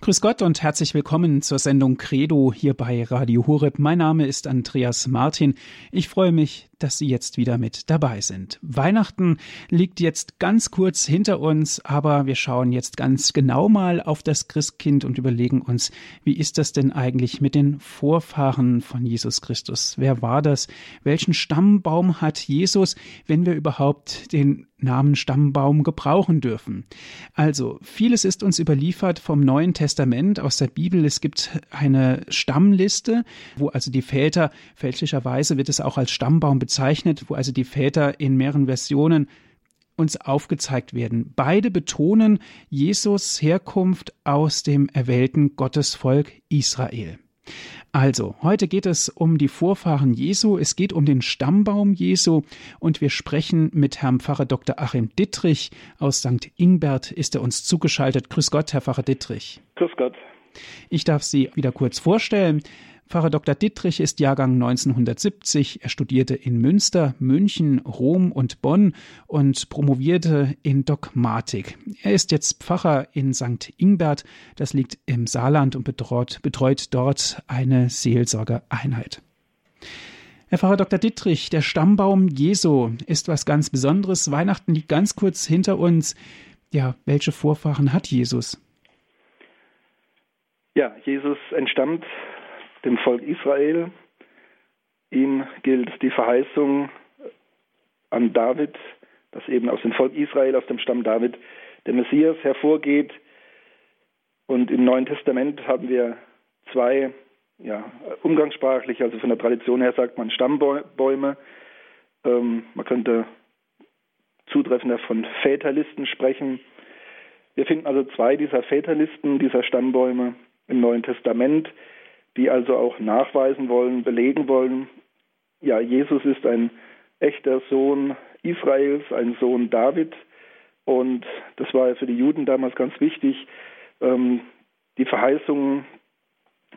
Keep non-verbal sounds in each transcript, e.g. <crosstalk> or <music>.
Grüß Gott und herzlich willkommen zur Sendung Credo hier bei Radio Horeb. Mein Name ist Andreas Martin. Ich freue mich, dass Sie jetzt wieder mit dabei sind. Weihnachten liegt jetzt ganz kurz hinter uns, aber wir schauen jetzt ganz genau mal auf das Christkind und überlegen uns, wie ist das denn eigentlich mit den Vorfahren von Jesus Christus? Wer war das? Welchen Stammbaum hat Jesus, wenn wir überhaupt den Namen Stammbaum gebrauchen dürfen. Also, vieles ist uns überliefert vom Neuen Testament aus der Bibel. Es gibt eine Stammliste, wo also die Väter, fälschlicherweise wird es auch als Stammbaum bezeichnet, wo also die Väter in mehreren Versionen uns aufgezeigt werden. Beide betonen Jesus Herkunft aus dem erwählten Gottesvolk Israel. Also, heute geht es um die Vorfahren Jesu, es geht um den Stammbaum Jesu und wir sprechen mit Herrn Pfarrer Dr. Achim Dittrich aus St. Ingbert, ist er uns zugeschaltet. Grüß Gott, Herr Pfarrer Dittrich. Grüß Gott. Ich darf Sie wieder kurz vorstellen. Pfarrer Dr. Dittrich ist Jahrgang 1970. Er studierte in Münster, München, Rom und Bonn und promovierte in Dogmatik. Er ist jetzt Pfarrer in St. Ingbert, das liegt im Saarland und betreut, betreut dort eine Seelsorgereinheit. Herr Pfarrer Dr. Dittrich, der Stammbaum Jesu ist was ganz Besonderes. Weihnachten liegt ganz kurz hinter uns. Ja, welche Vorfahren hat Jesus? Ja, Jesus entstammt dem Volk Israel. Ihm gilt die Verheißung an David, dass eben aus dem Volk Israel, aus dem Stamm David, der Messias hervorgeht. Und im Neuen Testament haben wir zwei, ja, umgangssprachlich, also von der Tradition her sagt man Stammbäume. Ähm, man könnte zutreffender von Väterlisten sprechen. Wir finden also zwei dieser Väterlisten, dieser Stammbäume im Neuen Testament die also auch nachweisen wollen, belegen wollen, ja, Jesus ist ein echter Sohn Israels, ein Sohn David. Und das war für die Juden damals ganz wichtig, ähm, die Verheißungen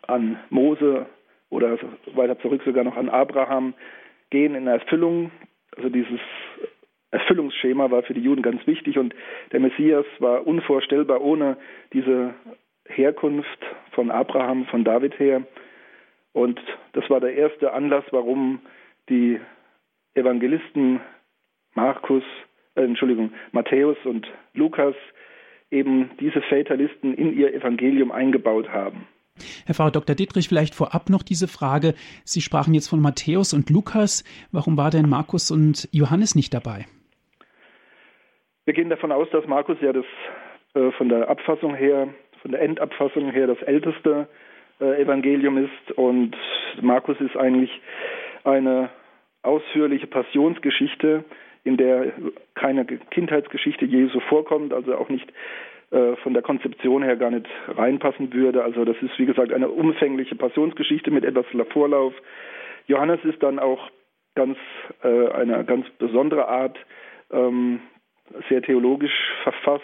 an Mose oder weiter zurück sogar noch an Abraham gehen in Erfüllung. Also dieses Erfüllungsschema war für die Juden ganz wichtig und der Messias war unvorstellbar ohne diese Herkunft von Abraham, von David her. Und das war der erste Anlass, warum die Evangelisten Markus, äh, Entschuldigung, Matthäus und Lukas eben diese Väterlisten in ihr Evangelium eingebaut haben. Herr Pfarrer Dr. Dietrich, vielleicht vorab noch diese Frage. Sie sprachen jetzt von Matthäus und Lukas. Warum war denn Markus und Johannes nicht dabei? Wir gehen davon aus, dass Markus ja das äh, von der Abfassung her von der Endabfassung her das älteste äh, Evangelium ist und Markus ist eigentlich eine ausführliche Passionsgeschichte, in der keine Kindheitsgeschichte Jesu vorkommt, also auch nicht äh, von der Konzeption her gar nicht reinpassen würde. Also das ist wie gesagt eine umfängliche Passionsgeschichte mit etwas Vorlauf. Johannes ist dann auch ganz äh, eine ganz besondere Art, ähm, sehr theologisch verfasst,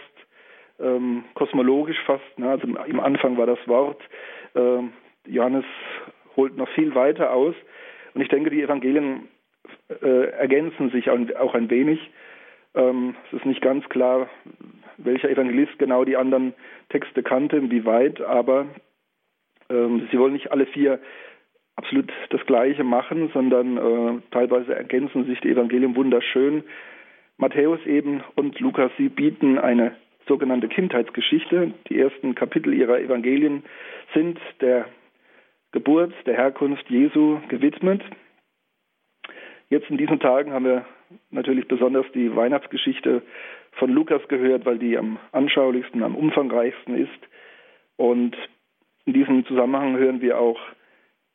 ähm, kosmologisch fast. Ne? Also im Anfang war das Wort. Ähm, Johannes holt noch viel weiter aus. Und ich denke, die Evangelien äh, ergänzen sich auch ein wenig. Ähm, es ist nicht ganz klar, welcher Evangelist genau die anderen Texte kannte, wie weit, aber ähm, sie wollen nicht alle vier absolut das Gleiche machen, sondern äh, teilweise ergänzen sich die Evangelien wunderschön. Matthäus eben und Lukas, sie bieten eine sogenannte Kindheitsgeschichte. Die ersten Kapitel ihrer Evangelien sind der Geburt, der Herkunft Jesu gewidmet. Jetzt in diesen Tagen haben wir natürlich besonders die Weihnachtsgeschichte von Lukas gehört, weil die am anschaulichsten, am umfangreichsten ist. Und in diesem Zusammenhang hören wir auch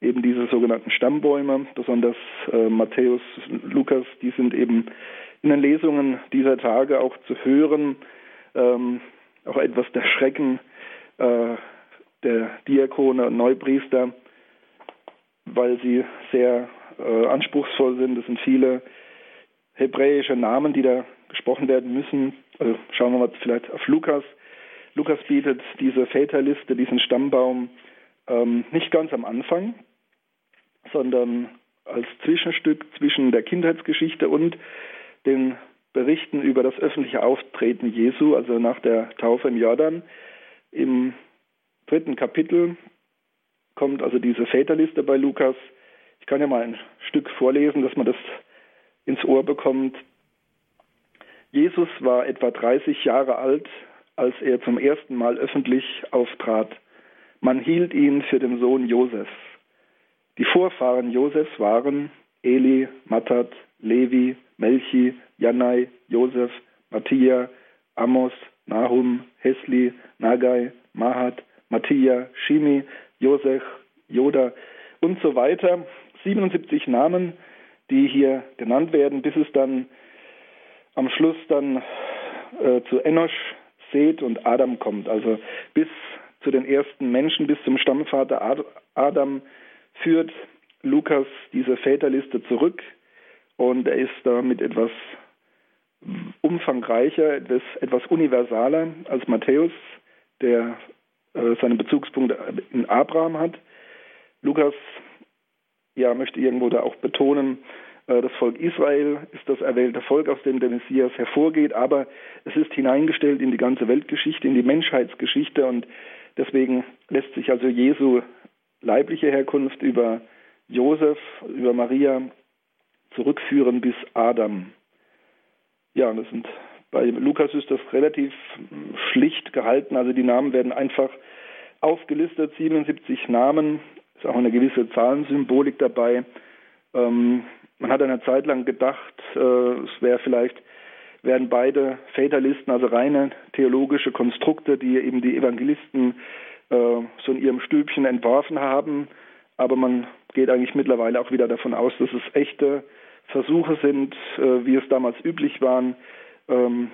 eben diese sogenannten Stammbäume, besonders äh, Matthäus, Lukas, die sind eben in den Lesungen dieser Tage auch zu hören ähm, auch etwas der Schrecken äh, der Diakone und Neupriester, weil sie sehr äh, anspruchsvoll sind. Es sind viele hebräische Namen, die da gesprochen werden müssen. Also schauen wir mal vielleicht auf Lukas. Lukas bietet diese Väterliste, diesen Stammbaum ähm, nicht ganz am Anfang, sondern als Zwischenstück zwischen der Kindheitsgeschichte und den berichten über das öffentliche Auftreten Jesu, also nach der Taufe im Jordan, im dritten Kapitel kommt also diese Väterliste bei Lukas. Ich kann ja mal ein Stück vorlesen, dass man das ins Ohr bekommt. Jesus war etwa 30 Jahre alt, als er zum ersten Mal öffentlich auftrat. Man hielt ihn für den Sohn Josefs. Die Vorfahren Josefs waren Eli, Mattat, Levi, Melchi, Janai, Josef, Mattia, Amos, Nahum, Hesli, Nagai, Mahat, Mattia, Shimi, Josech, Joda und so weiter. 77 Namen, die hier genannt werden, bis es dann am Schluss dann äh, zu Enosch, Seth und Adam kommt. Also bis zu den ersten Menschen, bis zum Stammvater Adam führt Lukas diese Väterliste zurück und er ist damit etwas umfangreicher, etwas, etwas universaler als Matthäus, der äh, seinen Bezugspunkt in Abraham hat. Lukas ja, möchte irgendwo da auch betonen, äh, das Volk Israel ist das erwählte Volk, aus dem der Messias hervorgeht, aber es ist hineingestellt in die ganze Weltgeschichte, in die Menschheitsgeschichte und deswegen lässt sich also Jesu leibliche Herkunft über Josef, über Maria zurückführen bis Adam. Ja, das sind bei Lukas ist das relativ schlicht gehalten, also die Namen werden einfach aufgelistet, 77 Namen, ist auch eine gewisse Zahlensymbolik dabei. Ähm, man hat eine Zeit lang gedacht, äh, es wäre vielleicht wären beide Väterlisten, also reine theologische Konstrukte, die eben die Evangelisten äh, so in ihrem Stübchen entworfen haben. Aber man geht eigentlich mittlerweile auch wieder davon aus, dass es echte Versuche sind, äh, wie es damals üblich waren. Ähm,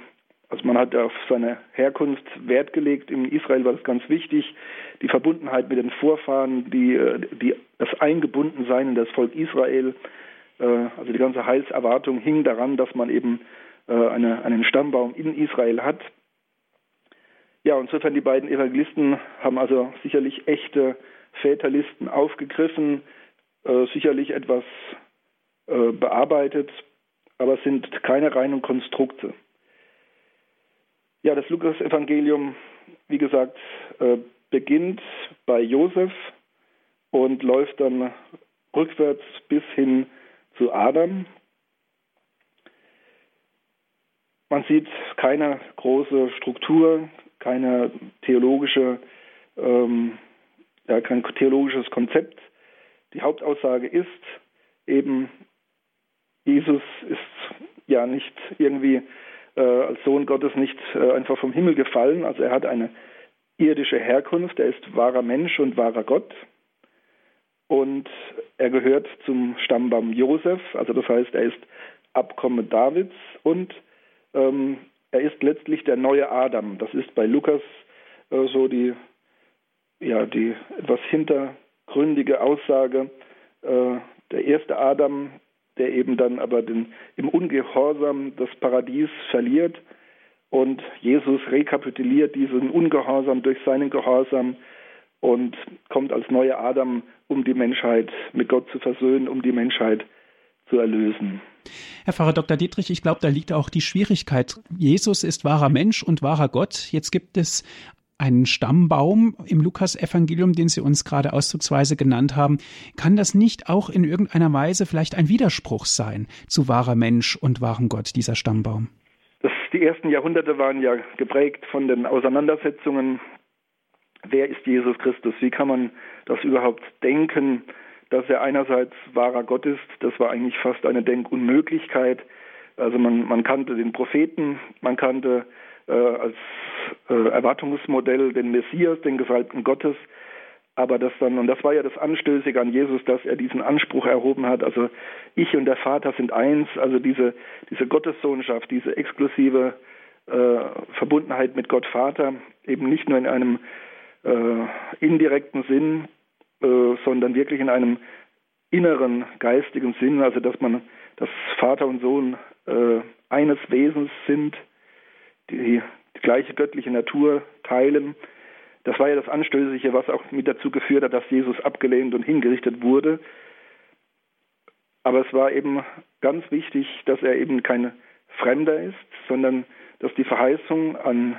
also man hat auf seine Herkunft Wert gelegt. In Israel war das ganz wichtig. Die Verbundenheit mit den Vorfahren, die, äh, die, das Eingebundensein in das Volk Israel. Äh, also die ganze Heilserwartung hing daran, dass man eben eine, einen Stammbaum in Israel hat. Ja, insofern die beiden Evangelisten haben also sicherlich echte Väterlisten aufgegriffen, sicherlich etwas äh, bearbeitet, aber es sind keine reinen Konstrukte. Ja, das Lukas-Evangelium, wie gesagt, äh, beginnt bei Josef und läuft dann rückwärts bis hin zu Adam. Man sieht keine große Struktur, keine theologische, ähm, ja, kein theologisches Konzept. Die Hauptaussage ist eben, Jesus ist ja nicht irgendwie äh, als Sohn Gottes nicht äh, einfach vom Himmel gefallen. Also er hat eine irdische Herkunft, er ist wahrer Mensch und wahrer Gott. Und er gehört zum Stammbaum Josef, also das heißt, er ist Abkomme Davids und ähm, er ist letztlich der neue Adam. Das ist bei Lukas äh, so die, ja, die etwas hintergründige Aussage. Äh, der erste Adam der eben dann aber den, im Ungehorsam das Paradies verliert. Und Jesus rekapituliert diesen Ungehorsam durch seinen Gehorsam und kommt als neuer Adam, um die Menschheit mit Gott zu versöhnen, um die Menschheit zu erlösen. Herr Pfarrer Dr. Dietrich, ich glaube, da liegt auch die Schwierigkeit. Jesus ist wahrer Mensch und wahrer Gott. Jetzt gibt es einen Stammbaum im Lukas-Evangelium, den Sie uns gerade auszugsweise genannt haben, kann das nicht auch in irgendeiner Weise vielleicht ein Widerspruch sein zu wahrer Mensch und wahrem Gott, dieser Stammbaum? Das, die ersten Jahrhunderte waren ja geprägt von den Auseinandersetzungen. Wer ist Jesus Christus? Wie kann man das überhaupt denken, dass er einerseits wahrer Gott ist? Das war eigentlich fast eine Denkunmöglichkeit. Also man, man kannte den Propheten, man kannte als äh, Erwartungsmodell den Messias, den Gesalbten Gottes. Aber das dann, und das war ja das Anstößige an Jesus, dass er diesen Anspruch erhoben hat, also ich und der Vater sind eins, also diese, diese Gottessohnschaft, diese exklusive äh, Verbundenheit mit Gott Vater, eben nicht nur in einem äh, indirekten Sinn, äh, sondern wirklich in einem inneren geistigen Sinn, also dass man, dass Vater und Sohn äh, eines Wesens sind, die, die gleiche göttliche Natur teilen. Das war ja das Anstößige, was auch mit dazu geführt hat, dass Jesus abgelehnt und hingerichtet wurde. Aber es war eben ganz wichtig, dass er eben kein Fremder ist, sondern dass die Verheißung an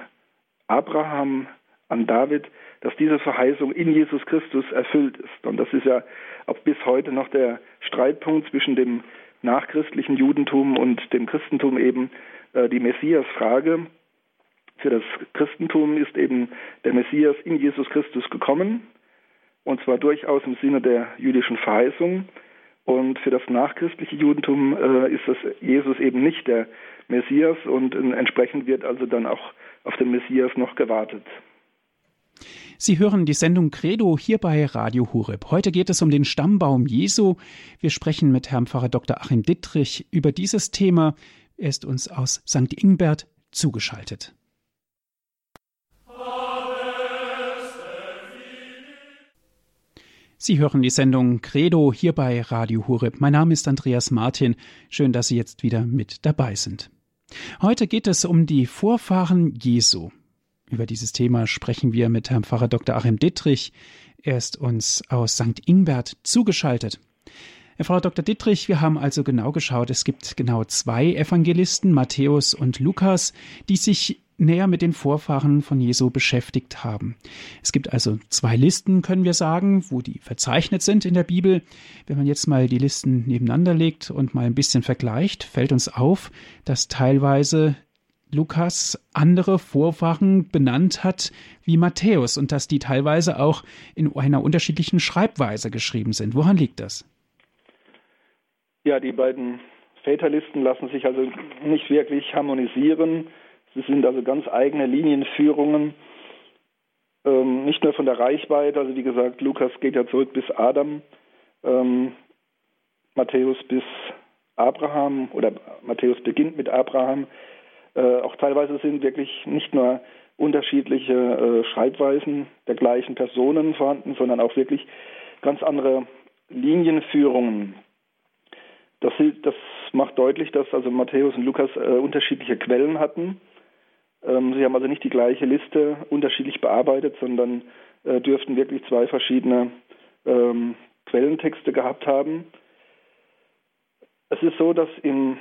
Abraham, an David, dass diese Verheißung in Jesus Christus erfüllt ist. Und das ist ja auch bis heute noch der Streitpunkt zwischen dem nachchristlichen Judentum und dem Christentum eben äh, die Messias-Frage. Für das Christentum ist eben der Messias in Jesus Christus gekommen, und zwar durchaus im Sinne der jüdischen Verheißung. Und für das nachchristliche Judentum äh, ist das Jesus eben nicht der Messias und entsprechend wird also dann auch auf den Messias noch gewartet. Sie hören die Sendung Credo hier bei Radio Hureb. Heute geht es um den Stammbaum Jesu. Wir sprechen mit Herrn Pfarrer Dr. Achim Dittrich über dieses Thema. Er ist uns aus St. Ingbert zugeschaltet. Sie hören die Sendung Credo hier bei Radio Hureb. Mein Name ist Andreas Martin. Schön, dass Sie jetzt wieder mit dabei sind. Heute geht es um die Vorfahren Jesu. Über dieses Thema sprechen wir mit Herrn Pfarrer Dr. Achim Dittrich. Er ist uns aus St. Ingbert zugeschaltet. Herr Frau Dr. Dittrich, wir haben also genau geschaut, es gibt genau zwei Evangelisten, Matthäus und Lukas, die sich näher mit den Vorfahren von Jesu beschäftigt haben. Es gibt also zwei Listen, können wir sagen, wo die verzeichnet sind in der Bibel. Wenn man jetzt mal die Listen nebeneinander legt und mal ein bisschen vergleicht, fällt uns auf, dass teilweise Lukas andere Vorfahren benannt hat wie Matthäus und dass die teilweise auch in einer unterschiedlichen Schreibweise geschrieben sind. Woran liegt das? Ja, die beiden Väterlisten lassen sich also nicht wirklich harmonisieren. Es sind also ganz eigene Linienführungen, ähm, nicht nur von der Reichweite, also wie gesagt, Lukas geht ja zurück bis Adam, ähm, Matthäus bis Abraham oder Matthäus beginnt mit Abraham. Äh, auch teilweise sind wirklich nicht nur unterschiedliche äh, Schreibweisen der gleichen Personen vorhanden, sondern auch wirklich ganz andere Linienführungen. Das, das macht deutlich, dass also Matthäus und Lukas äh, unterschiedliche Quellen hatten sie haben also nicht die gleiche Liste unterschiedlich bearbeitet, sondern äh, dürften wirklich zwei verschiedene ähm, Quellentexte gehabt haben. Es ist so, dass im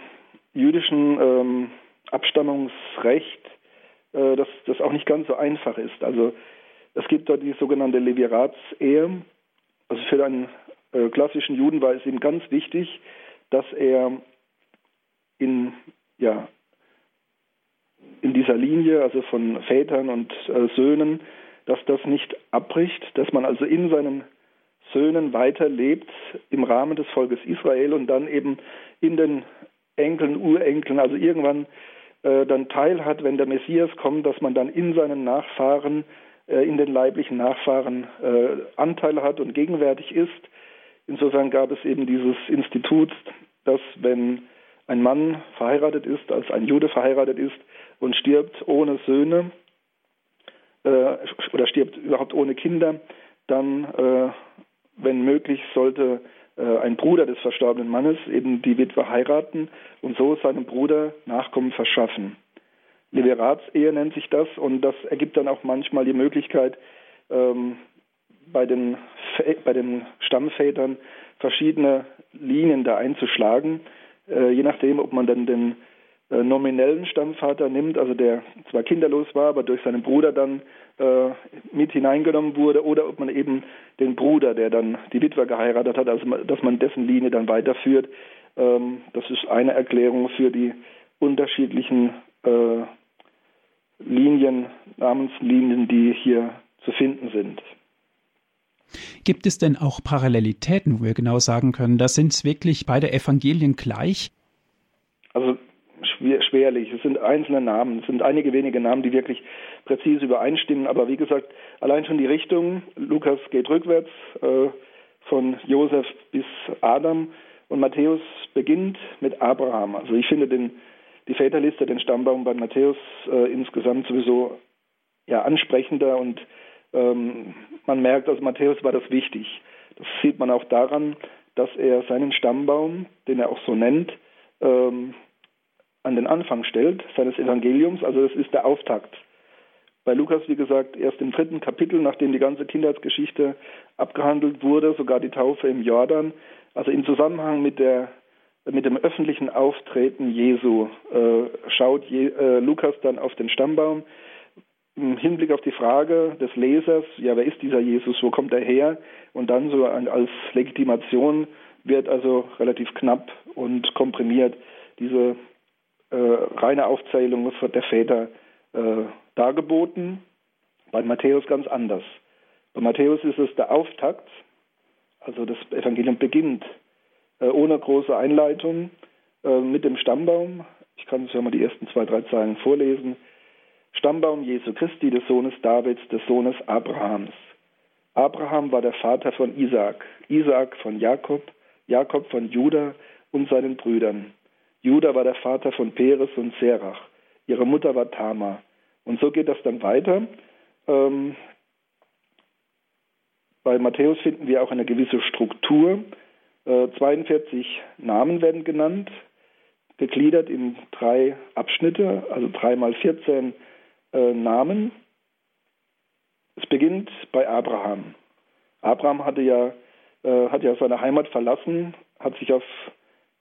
jüdischen ähm, Abstammungsrecht äh, das, das auch nicht ganz so einfach ist. Also es gibt dort die sogenannte Leviratsehe. Also für einen äh, klassischen Juden war es ihm ganz wichtig, dass er in ja, in dieser Linie, also von Vätern und äh, Söhnen, dass das nicht abbricht, dass man also in seinen Söhnen weiterlebt im Rahmen des Volkes Israel und dann eben in den Enkeln, Urenkeln, also irgendwann äh, dann teil hat, wenn der Messias kommt, dass man dann in seinen Nachfahren, äh, in den leiblichen Nachfahren äh, Anteil hat und gegenwärtig ist. Insofern gab es eben dieses Institut, dass wenn ein Mann verheiratet ist, als ein Jude verheiratet ist, und stirbt ohne Söhne äh, oder stirbt überhaupt ohne Kinder, dann, äh, wenn möglich, sollte äh, ein Bruder des verstorbenen Mannes eben die Witwe heiraten und so seinem Bruder Nachkommen verschaffen. Liberatsehe nennt sich das und das ergibt dann auch manchmal die Möglichkeit, ähm, bei, den, bei den Stammvätern verschiedene Linien da einzuschlagen, äh, je nachdem, ob man dann den nominellen Stammvater nimmt, also der zwar kinderlos war, aber durch seinen Bruder dann äh, mit hineingenommen wurde, oder ob man eben den Bruder, der dann die Witwe geheiratet hat, also dass man dessen Linie dann weiterführt. Ähm, das ist eine Erklärung für die unterschiedlichen äh, Linien, Namenslinien, die hier zu finden sind. Gibt es denn auch Parallelitäten, wo wir genau sagen können, da sind wirklich beide Evangelien gleich? Also schwerlich. Es sind einzelne Namen, es sind einige wenige Namen, die wirklich präzise übereinstimmen. Aber wie gesagt, allein schon die Richtung. Lukas geht rückwärts äh, von Josef bis Adam und Matthäus beginnt mit Abraham. Also ich finde den, die Väterliste, den Stammbaum bei Matthäus äh, insgesamt sowieso ja ansprechender und ähm, man merkt, also Matthäus war das wichtig. Das sieht man auch daran, dass er seinen Stammbaum, den er auch so nennt, ähm, an den Anfang stellt seines Evangeliums. Also das ist der Auftakt. Bei Lukas, wie gesagt, erst im dritten Kapitel, nachdem die ganze Kindheitsgeschichte abgehandelt wurde, sogar die Taufe im Jordan. Also im Zusammenhang mit der mit dem öffentlichen Auftreten Jesu äh, schaut Je, äh, Lukas dann auf den Stammbaum, im Hinblick auf die Frage des Lesers, ja, wer ist dieser Jesus, wo kommt er her? Und dann so als Legitimation wird also relativ knapp und komprimiert diese reine Aufzählung der Väter äh, dargeboten. Bei Matthäus ganz anders. Bei Matthäus ist es der Auftakt, also das Evangelium beginnt äh, ohne große Einleitung äh, mit dem Stammbaum. Ich kann es ja mal die ersten zwei, drei Zeilen vorlesen. Stammbaum Jesu Christi, des Sohnes Davids, des Sohnes Abrahams. Abraham war der Vater von Isaak, Isaak von Jakob, Jakob von Judah und seinen Brüdern. Judah war der Vater von Peres und Serach. Ihre Mutter war Tamar. Und so geht das dann weiter. Ähm, bei Matthäus finden wir auch eine gewisse Struktur. Äh, 42 Namen werden genannt, gegliedert in drei Abschnitte, also drei mal 14 äh, Namen. Es beginnt bei Abraham. Abraham hatte ja, äh, hat ja seine Heimat verlassen, hat sich auf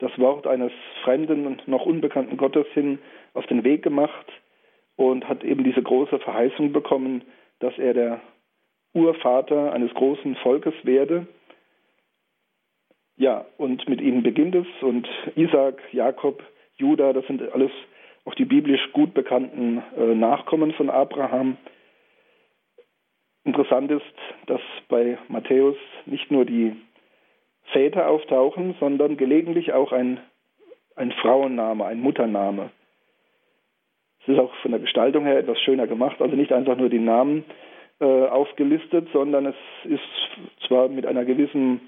das Wort eines fremden und noch unbekannten Gottes hin auf den Weg gemacht und hat eben diese große Verheißung bekommen, dass er der Urvater eines großen Volkes werde. Ja, und mit ihnen beginnt es und Isaac, Jakob, Judah, das sind alles auch die biblisch gut bekannten äh, Nachkommen von Abraham. Interessant ist, dass bei Matthäus nicht nur die Väter auftauchen, sondern gelegentlich auch ein, ein Frauenname, ein Muttername. Es ist auch von der Gestaltung her etwas schöner gemacht, also nicht einfach nur die Namen äh, aufgelistet, sondern es ist zwar mit einer gewissen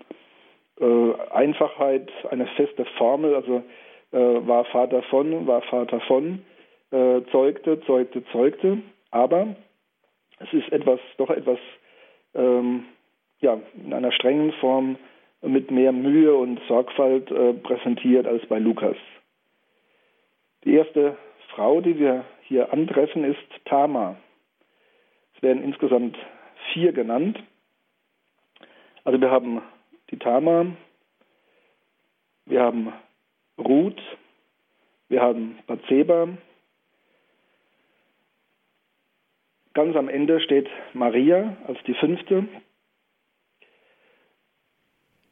äh, Einfachheit eine feste Formel, also äh, war Vater von, war Vater von, äh, zeugte, zeugte, zeugte, aber es ist etwas, doch etwas, ähm, ja, in einer strengen Form mit mehr Mühe und Sorgfalt äh, präsentiert als bei Lukas. Die erste Frau, die wir hier antreffen, ist Tama. Es werden insgesamt vier genannt. Also wir haben die Tama, wir haben Ruth, wir haben Bathseba. Ganz am Ende steht Maria als die fünfte.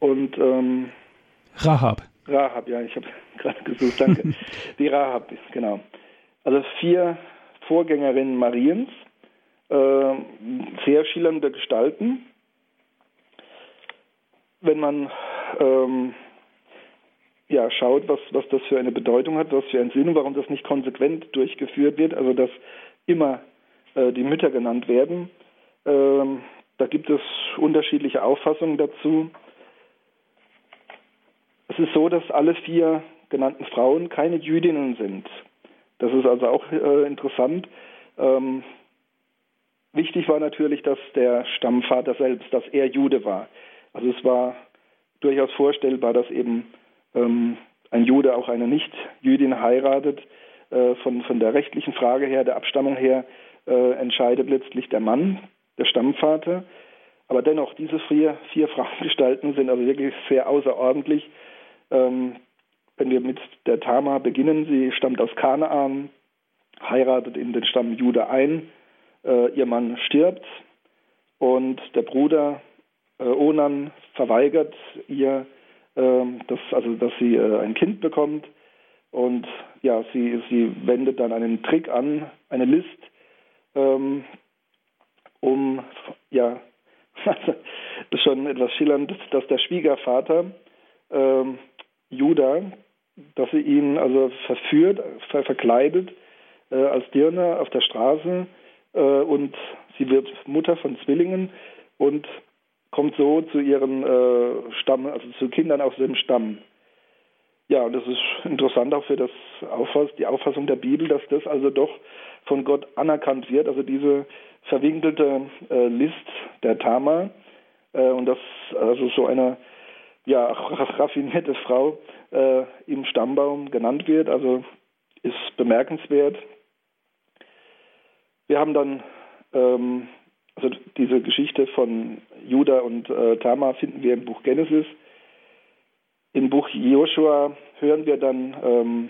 Und ähm, Rahab. Rahab, ja, ich habe <laughs> gerade gesucht, danke. <laughs> die Rahab, genau. Also vier Vorgängerinnen Mariens, äh, sehr schillernde Gestalten. Wenn man ähm, ja, schaut, was, was das für eine Bedeutung hat, was für einen Sinn warum das nicht konsequent durchgeführt wird, also dass immer äh, die Mütter genannt werden. Ähm, da gibt es unterschiedliche Auffassungen dazu. Es ist so, dass alle vier genannten Frauen keine Jüdinnen sind. Das ist also auch äh, interessant. Ähm, wichtig war natürlich, dass der Stammvater selbst, dass er Jude war. Also es war durchaus vorstellbar, dass eben ähm, ein Jude auch eine Nicht-Jüdin heiratet, äh, von, von der rechtlichen Frage her, der Abstammung her, äh, entscheidet letztlich der Mann, der Stammvater. Aber dennoch, diese vier, vier <laughs> Frauengestalten sind also wirklich sehr außerordentlich. Ähm, wenn wir mit der Tama beginnen, sie stammt aus Kanaan, heiratet in den Stamm Jude ein, äh, ihr Mann stirbt und der Bruder äh, Onan verweigert ihr ähm, dass, also, dass sie äh, ein Kind bekommt. Und ja, sie, sie wendet dann einen Trick an, eine List, ähm, um, ja, <laughs> das ist schon etwas schillernd, dass der Schwiegervater ähm, Judah, dass sie ihn also verführt, ver verkleidet äh, als Dirne auf der Straße äh, und sie wird Mutter von Zwillingen und kommt so zu ihren äh, Stamm, also zu Kindern aus dem Stamm. Ja, und das ist interessant auch für das Auffass, die Auffassung der Bibel, dass das also doch von Gott anerkannt wird, also diese verwinkelte äh, List der Tama äh, und dass also so eine ja, raffinierte Frau äh, im Stammbaum genannt wird, also ist bemerkenswert. Wir haben dann ähm, also diese Geschichte von Judah und äh, Tamar finden wir im Buch Genesis. Im Buch Joshua hören wir dann ähm,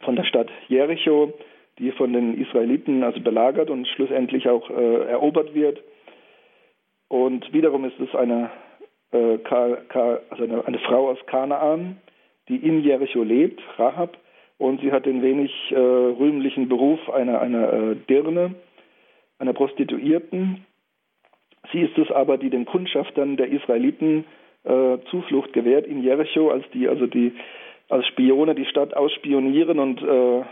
von der Stadt Jericho, die von den Israeliten also belagert und schlussendlich auch äh, erobert wird. Und wiederum ist es eine, äh, Ka, Ka, also eine, eine, Frau aus Kanaan, die in Jericho lebt, Rahab, und sie hat den wenig äh, rühmlichen Beruf einer, einer äh, Dirne, einer Prostituierten. Sie ist es aber, die den Kundschaftern der Israeliten äh, Zuflucht gewährt in Jericho, als die also die als Spione die Stadt ausspionieren und äh,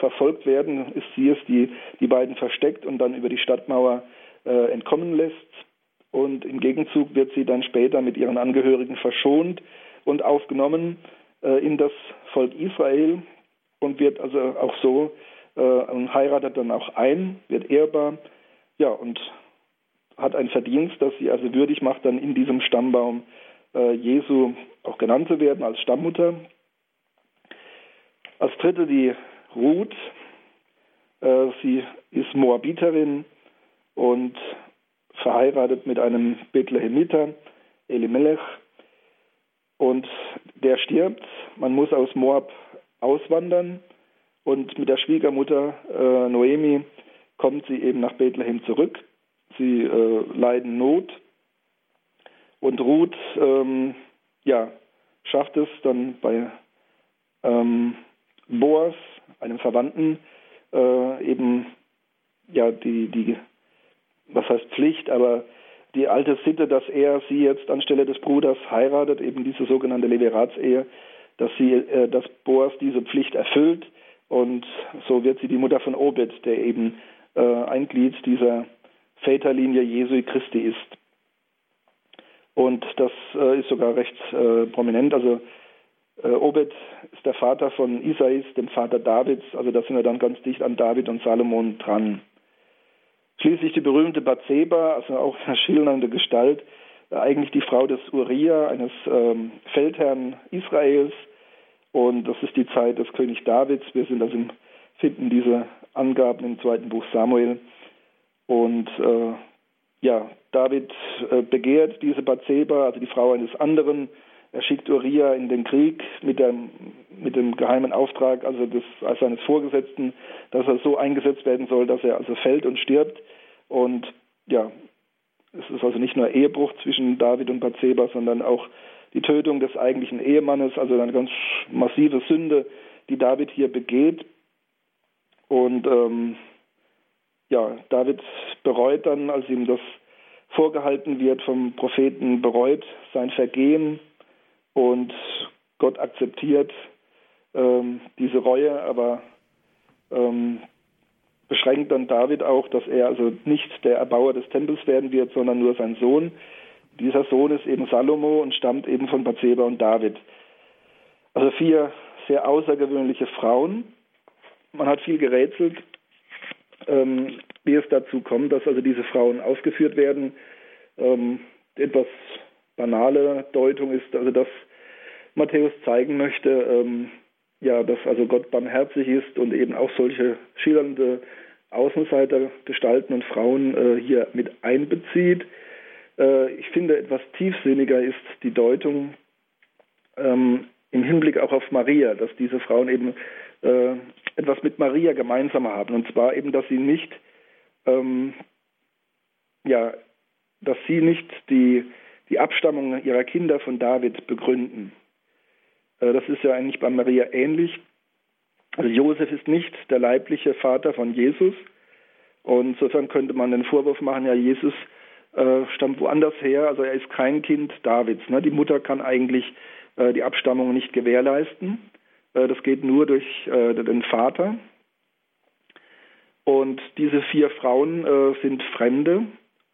verfolgt werden, ist sie es, die die beiden versteckt und dann über die Stadtmauer äh, entkommen lässt. Und im Gegenzug wird sie dann später mit ihren Angehörigen verschont und aufgenommen äh, in das Volk Israel und wird also auch so äh, und heiratet dann auch ein, wird ehrbar, ja und hat ein Verdienst, das sie also würdig macht, dann in diesem Stammbaum äh, Jesu auch genannt zu werden als Stammmutter. Als dritte die Ruth. Äh, sie ist Moabiterin und verheiratet mit einem Bethlehemiter, Elimelech. Und der stirbt. Man muss aus Moab auswandern. Und mit der Schwiegermutter äh, Noemi kommt sie eben nach Bethlehem zurück. Sie äh, leiden Not und Ruth, ähm, ja, schafft es dann bei ähm, Boas, einem Verwandten, äh, eben ja die die was heißt Pflicht, aber die alte Sitte, dass er sie jetzt anstelle des Bruders heiratet, eben diese sogenannte Leveratsehe, dass sie, äh, dass Boas diese Pflicht erfüllt und so wird sie die Mutter von Obed, der eben äh, ein Glied dieser Väterlinie Jesu Christi ist. Und das äh, ist sogar recht äh, prominent. Also äh, Obed ist der Vater von Isais, dem Vater Davids. Also da sind wir dann ganz dicht an David und Salomon dran. Schließlich die berühmte Bathseba, also auch eine schildernde Gestalt, äh, eigentlich die Frau des Uriah, eines ähm, Feldherrn Israels. Und das ist die Zeit des König Davids. Wir sind also im, finden diese Angaben im zweiten Buch Samuel. Und äh, ja, David äh, begehrt diese Bathseba, also die Frau eines anderen. Er schickt Uriah in den Krieg mit dem, mit dem geheimen Auftrag, also des, als seines Vorgesetzten, dass er so eingesetzt werden soll, dass er also fällt und stirbt. Und ja, es ist also nicht nur Ehebruch zwischen David und Bathseba, sondern auch die Tötung des eigentlichen Ehemannes, also eine ganz massive Sünde, die David hier begeht. Und ähm, ja, David bereut dann, als ihm das vorgehalten wird vom Propheten, bereut sein Vergehen und Gott akzeptiert ähm, diese Reue, aber ähm, beschränkt dann David auch, dass er also nicht der Erbauer des Tempels werden wird, sondern nur sein Sohn. Dieser Sohn ist eben Salomo und stammt eben von Bathseba und David. Also vier sehr außergewöhnliche Frauen. Man hat viel gerätselt, ähm, wie es dazu kommt, dass also diese Frauen aufgeführt werden. Ähm, etwas banale Deutung ist also, dass Matthäus zeigen möchte, ähm, ja, dass also Gott barmherzig ist und eben auch solche schillernde Außenseiter gestalten und Frauen äh, hier mit einbezieht. Äh, ich finde, etwas tiefsinniger ist die Deutung ähm, im Hinblick auch auf Maria, dass diese Frauen eben äh, etwas mit Maria gemeinsam haben. Und zwar eben, dass sie nicht, ähm, ja, dass sie nicht die, die Abstammung ihrer Kinder von David begründen. Äh, das ist ja eigentlich bei Maria ähnlich. Also Josef ist nicht der leibliche Vater von Jesus. Und insofern könnte man den Vorwurf machen, ja, Jesus äh, stammt woanders her, also er ist kein Kind Davids. Ne? Die Mutter kann eigentlich äh, die Abstammung nicht gewährleisten. Äh, das geht nur durch äh, den Vater. Und diese vier Frauen äh, sind Fremde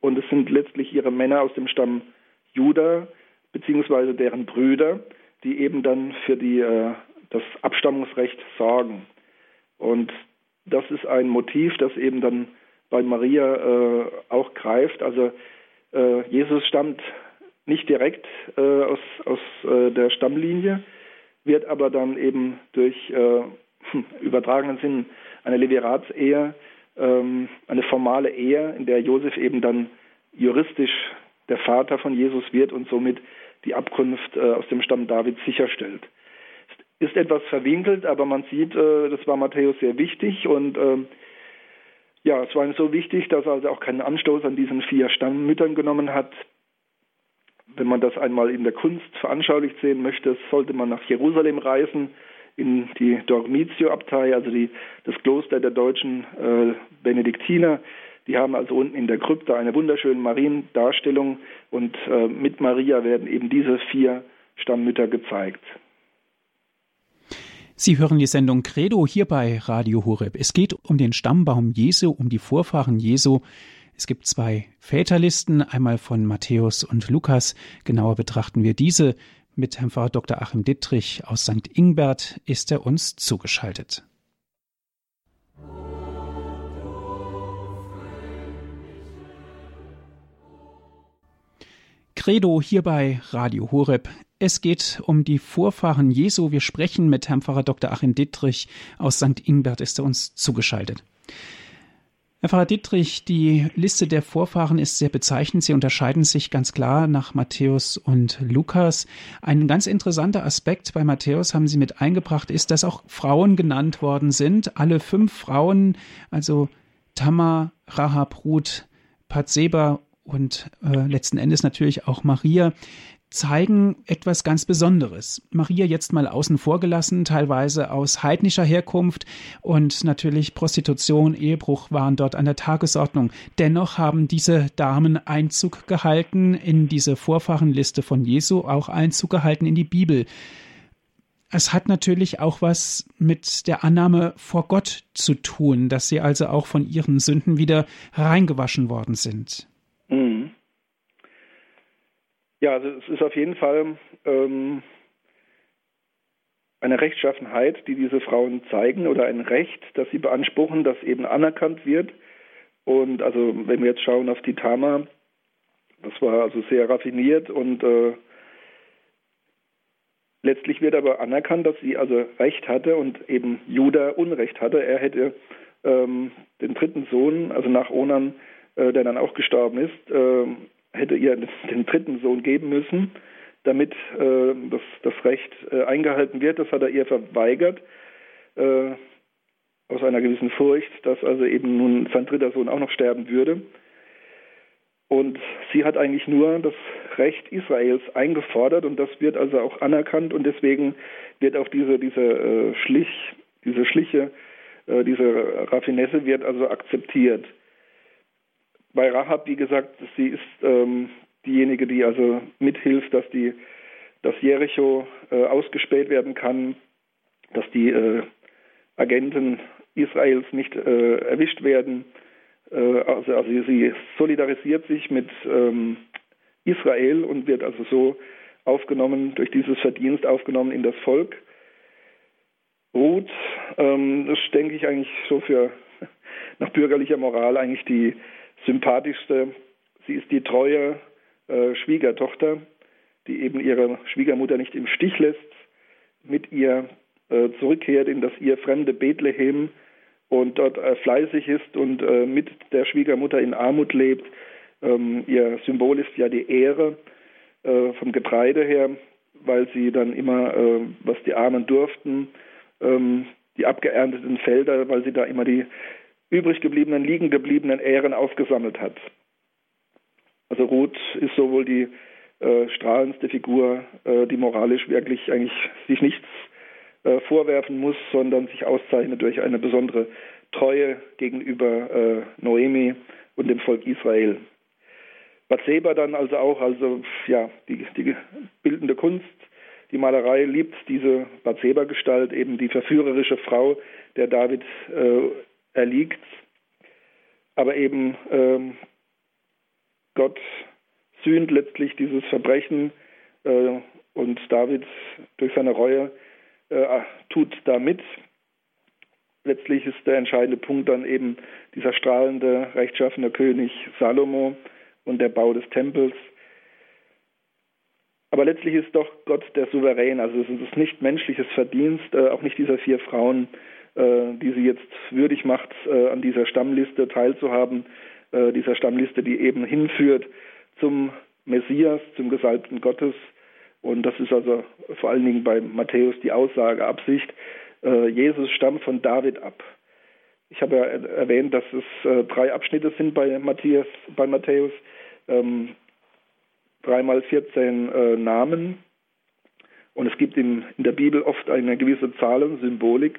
und es sind letztlich ihre Männer aus dem Stamm Juda beziehungsweise deren Brüder, die eben dann für die, das Abstammungsrecht sorgen. Und das ist ein Motiv, das eben dann bei Maria äh, auch greift. Also äh, Jesus stammt nicht direkt äh, aus, aus der Stammlinie, wird aber dann eben durch äh, übertragenen Sinn eine Leviratsehe, ähm, eine formale Ehe, in der Josef eben dann juristisch der Vater von Jesus wird und somit die Abkunft äh, aus dem Stamm David sicherstellt. ist etwas verwinkelt, aber man sieht, äh, das war Matthäus sehr wichtig und äh, ja, es war ihm so wichtig, dass er also auch keinen Anstoß an diesen vier Stammmüttern genommen hat. Wenn man das einmal in der Kunst veranschaulicht sehen möchte, sollte man nach Jerusalem reisen, in die Dormitio-Abtei, also die, das Kloster der deutschen äh, Benediktiner. Die haben also unten in der Krypta eine wunderschöne Mariendarstellung und äh, mit Maria werden eben diese vier Stammmütter gezeigt. Sie hören die Sendung Credo hier bei Radio Horeb. Es geht um den Stammbaum Jesu, um die Vorfahren Jesu. Es gibt zwei Väterlisten, einmal von Matthäus und Lukas. Genauer betrachten wir diese. Mit Herrn Pfarrer Dr. Achim Dittrich aus St. Ingbert ist er uns zugeschaltet. Credo hier bei Radio Horeb. Es geht um die Vorfahren Jesu. Wir sprechen mit Herrn Pfarrer Dr. Achim Dittrich aus St. Ingbert, ist er uns zugeschaltet. Herr Pfarrer Dittrich, die Liste der Vorfahren ist sehr bezeichnend. Sie unterscheiden sich ganz klar nach Matthäus und Lukas. Ein ganz interessanter Aspekt bei Matthäus haben Sie mit eingebracht, ist, dass auch Frauen genannt worden sind. Alle fünf Frauen, also Tamar, Rahab, Ruth, Patseba und äh, letzten Endes natürlich auch Maria, zeigen etwas ganz Besonderes. Maria jetzt mal außen vor gelassen, teilweise aus heidnischer Herkunft und natürlich Prostitution, Ehebruch waren dort an der Tagesordnung. Dennoch haben diese Damen Einzug gehalten in diese Vorfahrenliste von Jesu, auch Einzug gehalten in die Bibel. Es hat natürlich auch was mit der Annahme vor Gott zu tun, dass sie also auch von ihren Sünden wieder reingewaschen worden sind. Mhm. Ja, also es ist auf jeden Fall ähm, eine Rechtschaffenheit, die diese Frauen zeigen oder ein Recht, das sie beanspruchen, das eben anerkannt wird. Und also wenn wir jetzt schauen auf die Tama, das war also sehr raffiniert und äh, letztlich wird aber anerkannt, dass sie also Recht hatte und eben Judah Unrecht hatte. Er hätte ähm, den dritten Sohn, also nach Onan, äh, der dann auch gestorben ist, äh, hätte ihr den dritten Sohn geben müssen, damit äh, das, das Recht äh, eingehalten wird. Das hat er ihr verweigert, äh, aus einer gewissen Furcht, dass also eben nun sein dritter Sohn auch noch sterben würde. Und sie hat eigentlich nur das Recht Israels eingefordert und das wird also auch anerkannt und deswegen wird auch diese, diese äh, Schlich, diese Schliche, diese Raffinesse wird also akzeptiert bei Rahab, wie gesagt, sie ist ähm, diejenige, die also mithilft, dass die dass Jericho äh, ausgespäht werden kann, dass die äh, Agenten Israels nicht äh, erwischt werden. Äh, also, also sie solidarisiert sich mit ähm, Israel und wird also so aufgenommen, durch dieses Verdienst aufgenommen in das Volk. Ruth, ähm, das denke ich eigentlich so für <laughs> nach bürgerlicher Moral eigentlich die sympathischste. Sie ist die treue äh, Schwiegertochter, die eben ihre Schwiegermutter nicht im Stich lässt, mit ihr äh, zurückkehrt in das ihr fremde Bethlehem und dort äh, fleißig ist und äh, mit der Schwiegermutter in Armut lebt. Ähm, ihr Symbol ist ja die Ehre äh, vom Getreide her, weil sie dann immer, äh, was die Armen durften, ähm, die abgeernteten Felder, weil sie da immer die übrig gebliebenen, liegen gebliebenen Ähren aufgesammelt hat. Also Ruth ist sowohl die äh, strahlendste Figur, äh, die moralisch wirklich eigentlich sich nichts äh, vorwerfen muss, sondern sich auszeichnet durch eine besondere Treue gegenüber äh, Noemi und dem Volk Israel. Bathseba dann also auch, also ja, die, die bildende Kunst, die Malerei liebt diese Bathseba-Gestalt, eben die verführerische Frau, der David äh, erliegt. Aber eben ähm, Gott sühnt letztlich dieses Verbrechen äh, und David durch seine Reue äh, tut damit. Letztlich ist der entscheidende Punkt dann eben dieser strahlende, rechtschaffene König Salomo und der Bau des Tempels. Aber letztlich ist doch Gott der Souverän. Also es ist nicht menschliches Verdienst, äh, auch nicht dieser vier Frauen, die sie jetzt würdig macht, äh, an dieser Stammliste teilzuhaben, äh, dieser Stammliste, die eben hinführt zum Messias, zum Gesalbten Gottes, Und das ist also vor allen Dingen bei Matthäus die Aussage, Absicht, äh, Jesus stammt von David ab. Ich habe ja erwähnt, dass es äh, drei Abschnitte sind bei, Matthias, bei Matthäus. Ähm, dreimal 14 äh, Namen. Und es gibt in, in der Bibel oft eine gewisse Zahlensymbolik.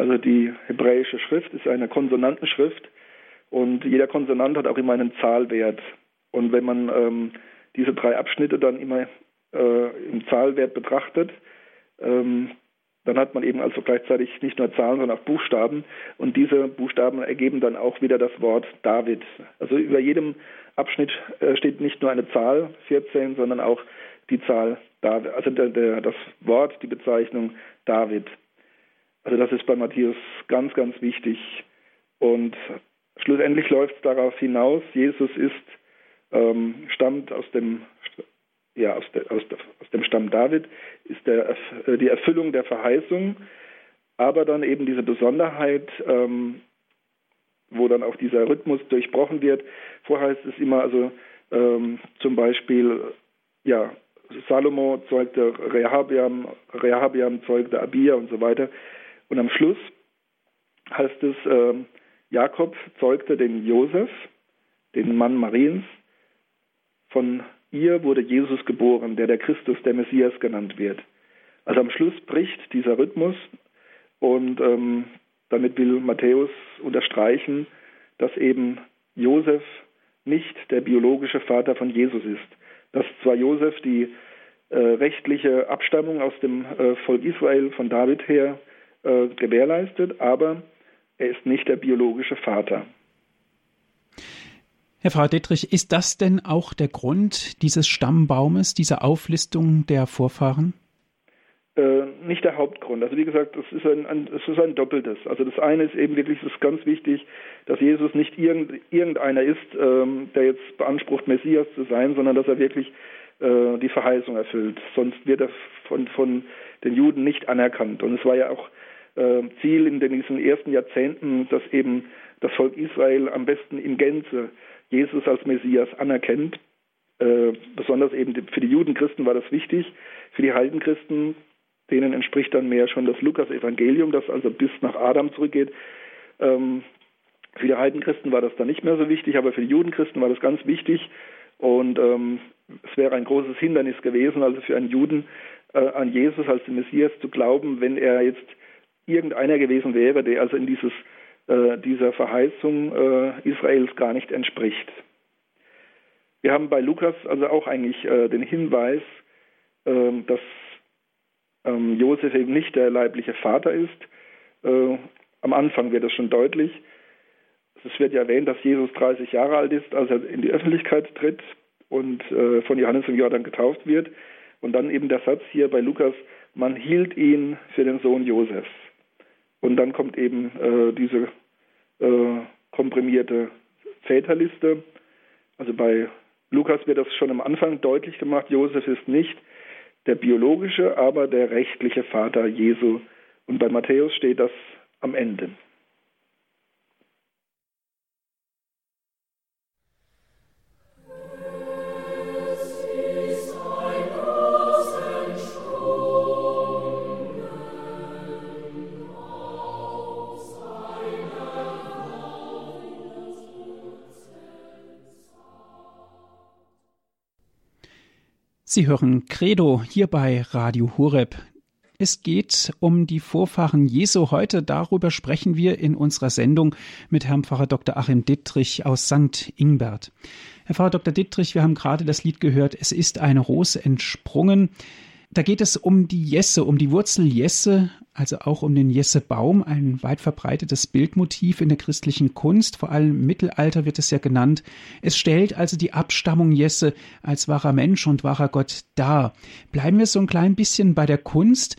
Also die hebräische Schrift ist eine Konsonantenschrift und jeder Konsonant hat auch immer einen Zahlwert. Und wenn man ähm, diese drei Abschnitte dann immer äh, im Zahlwert betrachtet, ähm, dann hat man eben also gleichzeitig nicht nur Zahlen, sondern auch Buchstaben. Und diese Buchstaben ergeben dann auch wieder das Wort David. Also über jedem Abschnitt äh, steht nicht nur eine Zahl 14, sondern auch die Zahl David, also der, der, das Wort, die Bezeichnung David. Also das ist bei Matthäus ganz, ganz wichtig. Und schlussendlich läuft es darauf hinaus, Jesus ist, ähm, stammt aus dem, ja, aus, der, aus, der, aus dem Stamm David, ist der, äh, die Erfüllung der Verheißung, aber dann eben diese Besonderheit, ähm, wo dann auch dieser Rhythmus durchbrochen wird. Vorher heißt es immer, also ähm, zum Beispiel, ja, Salomo zeugte Rehabiam, Rehabiam zeugte Abia und so weiter. Und am Schluss heißt es, äh, Jakob zeugte den Josef, den Mann Mariens. Von ihr wurde Jesus geboren, der der Christus, der Messias genannt wird. Also am Schluss bricht dieser Rhythmus und ähm, damit will Matthäus unterstreichen, dass eben Josef nicht der biologische Vater von Jesus ist. Dass zwar Josef die äh, rechtliche Abstammung aus dem äh, Volk Israel von David her äh, gewährleistet, aber er ist nicht der biologische Vater. Herr Frau Dittrich, ist das denn auch der Grund dieses Stammbaumes, dieser Auflistung der Vorfahren? Äh, nicht der Hauptgrund. Also wie gesagt, es ist ein, ein, es ist ein doppeltes. Also das eine ist eben wirklich, es ist ganz wichtig, dass Jesus nicht irgend, irgendeiner ist, ähm, der jetzt beansprucht, Messias zu sein, sondern dass er wirklich äh, die Verheißung erfüllt. Sonst wird er von, von den Juden nicht anerkannt. Und es war ja auch Ziel in diesen ersten Jahrzehnten, dass eben das Volk Israel am besten in Gänze Jesus als Messias anerkennt. Äh, besonders eben für die Judenchristen war das wichtig. Für die Heidenchristen, denen entspricht dann mehr schon das Lukas-Evangelium, das also bis nach Adam zurückgeht. Ähm, für die Heidenchristen war das dann nicht mehr so wichtig, aber für die Judenchristen war das ganz wichtig. Und ähm, es wäre ein großes Hindernis gewesen, also für einen Juden äh, an Jesus als den Messias zu glauben, wenn er jetzt irgendeiner gewesen wäre, der also in dieses, äh, dieser Verheißung äh, Israels gar nicht entspricht. Wir haben bei Lukas also auch eigentlich äh, den Hinweis, ähm, dass ähm, Josef eben nicht der leibliche Vater ist. Äh, am Anfang wird das schon deutlich. Es wird ja erwähnt, dass Jesus 30 Jahre alt ist, als er in die Öffentlichkeit tritt und äh, von Johannes im Jordan getauft wird. Und dann eben der Satz hier bei Lukas, man hielt ihn für den Sohn Josefs. Und dann kommt eben äh, diese äh, komprimierte Väterliste. Also bei Lukas wird das schon am Anfang deutlich gemacht, Josef ist nicht der biologische, aber der rechtliche Vater Jesu. Und bei Matthäus steht das am Ende. Sie hören Credo hier bei Radio Hureb. Es geht um die Vorfahren Jesu. Heute darüber sprechen wir in unserer Sendung mit Herrn Pfarrer Dr. Achim Dittrich aus St. Ingbert. Herr Pfarrer Dr. Dittrich, wir haben gerade das Lied gehört, es ist eine Rose entsprungen. Da geht es um die Jesse, um die Wurzel Jesse, also auch um den Jessebaum, ein weit verbreitetes Bildmotiv in der christlichen Kunst, vor allem im Mittelalter wird es ja genannt. Es stellt also die Abstammung Jesse als wahrer Mensch und wahrer Gott dar. Bleiben wir so ein klein bisschen bei der Kunst.